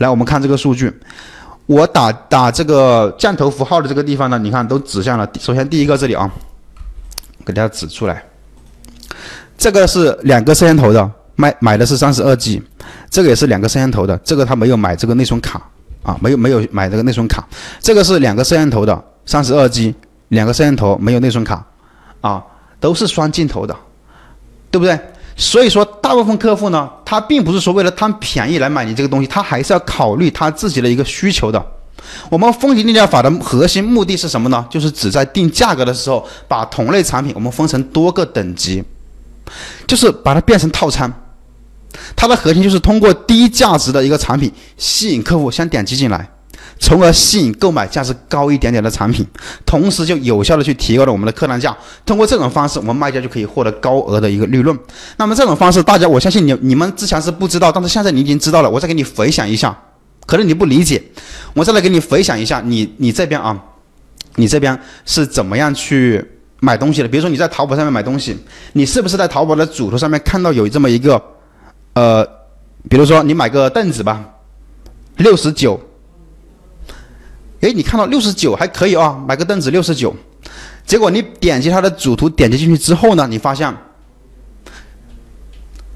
来，我们看这个数据，我打打这个降头符号的这个地方呢，你看都指向了。首先第一个这里啊，给大家指出来，这个是两个摄像头的，买买的是三十二 G，这个也是两个摄像头的，这个他没有买这个内存卡啊，没有没有买这个内存卡，这个是两个摄像头的三十二 G，两个摄像头没有内存卡啊，都是双镜头的，对不对？所以说，大部分客户呢，他并不是说为了贪便宜来买你这个东西，他还是要考虑他自己的一个需求的。我们分级定价法的核心目的是什么呢？就是只在定价格的时候，把同类产品我们分成多个等级，就是把它变成套餐。它的核心就是通过低价值的一个产品吸引客户先点击进来。从而吸引购买价值高一点点的产品，同时就有效的去提高了我们的客单价。通过这种方式，我们卖家就可以获得高额的一个利润。那么这种方式，大家我相信你你们之前是不知道，但是现在你已经知道了。我再给你回想一下，可能你不理解，我再来给你回想一下，你你这边啊，你这边是怎么样去买东西的？比如说你在淘宝上面买东西，你是不是在淘宝的主图上面看到有这么一个，呃，比如说你买个凳子吧，六十九。哎，你看到六十九还可以啊，买个凳子六十九，结果你点击它的主图，点击进去之后呢，你发现，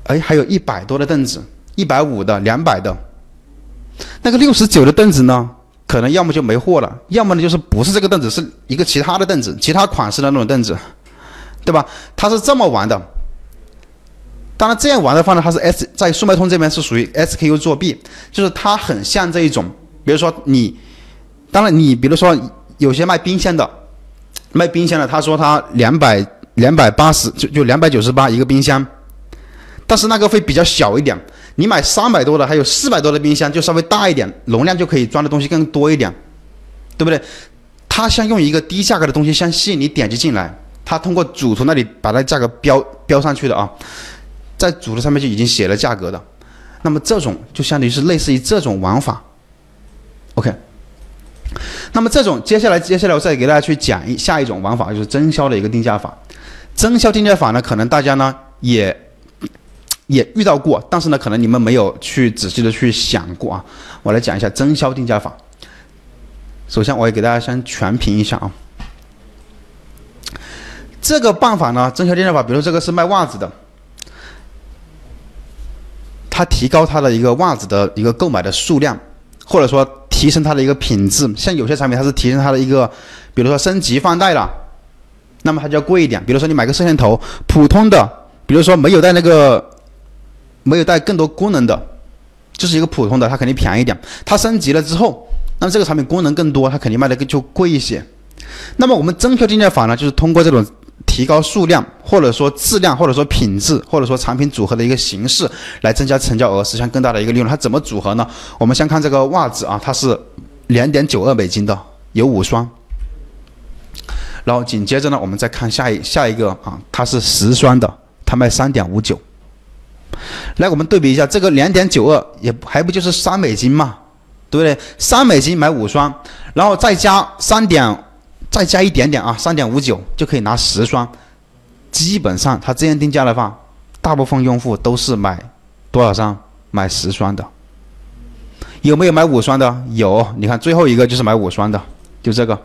哎，还有一百多的凳子，一百五的，两百的，那个六十九的凳子呢，可能要么就没货了，要么呢就是不是这个凳子，是一个其他的凳子，其他款式的那种凳子，对吧？它是这么玩的。当然，这样玩的话呢，它是 S 在速卖通这边是属于 SKU 作弊，就是它很像这一种，比如说你。当然，你比如说有些卖冰箱的，卖冰箱的，他说他两百两百八十就就两百九十八一个冰箱，但是那个会比较小一点。你买三百多的，还有四百多的冰箱就稍微大一点，容量就可以装的东西更多一点，对不对？他想用一个低价格的东西先吸引你点击进来，他通过主图那里把那价格标标上去的啊，在主图上面就已经写了价格的，那么这种就相当于是类似于这种玩法，OK。那么这种接下来接下来我再给大家去讲一下一种玩法，就是增销的一个定价法。增销定价法呢，可能大家呢也也遇到过，但是呢，可能你们没有去仔细的去想过啊。我来讲一下增销定价法。首先，我也给大家先全屏一下啊。这个办法呢，增销定价法，比如这个是卖袜子的，它提高它的一个袜子的一个购买的数量，或者说。提升它的一个品质，像有些产品它是提升它的一个，比如说升级换代了，那么它就要贵一点。比如说你买个摄像头，普通的，比如说没有带那个，没有带更多功能的，就是一个普通的，它肯定便宜点。它升级了之后，那么这个产品功能更多，它肯定卖的就贵一些。那么我们增销定价法呢，就是通过这种。提高数量，或者说质量，或者说品质，或者说产品组合的一个形式，来增加成交额，实现更大的一个利润。它怎么组合呢？我们先看这个袜子啊，它是两点九二美金的，有五双。然后紧接着呢，我们再看下一下一个啊，它是十双的，它卖三点五九。来，我们对比一下，这个两点九二也还不就是三美金嘛，对不对？三美金买五双，然后再加三点。再加一点点啊，三点五九就可以拿十双。基本上他这样定价的话，大部分用户都是买多少双？买十双的。有没有买五双的？有。你看最后一个就是买五双的，就这个。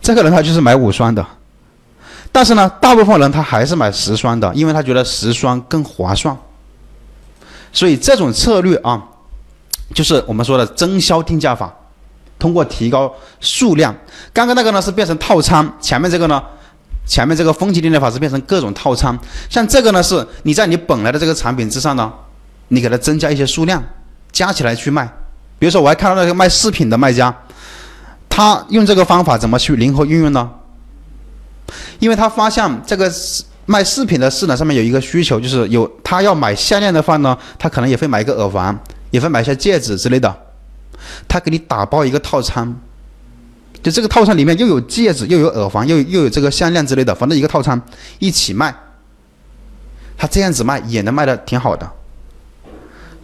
这个人他就是买五双的，但是呢，大部分人他还是买十双的，因为他觉得十双更划算。所以这种策略啊，就是我们说的增销定价法。通过提高数量，刚刚那个呢是变成套餐，前面这个呢，前面这个分级定价法是变成各种套餐。像这个呢是你在你本来的这个产品之上呢，你给它增加一些数量，加起来去卖。比如说我还看到那个卖饰品的卖家，他用这个方法怎么去灵活运用呢？因为他发现这个卖饰品的市场上面有一个需求，就是有他要买项链的话呢，他可能也会买一个耳环，也会买一些戒指之类的。他给你打包一个套餐，就这个套餐里面又有戒指，又有耳环，又又有这个项链之类的，反正一个套餐一起卖。他这样子卖也能卖的挺好的，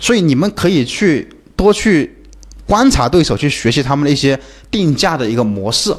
所以你们可以去多去观察对手，去学习他们的一些定价的一个模式。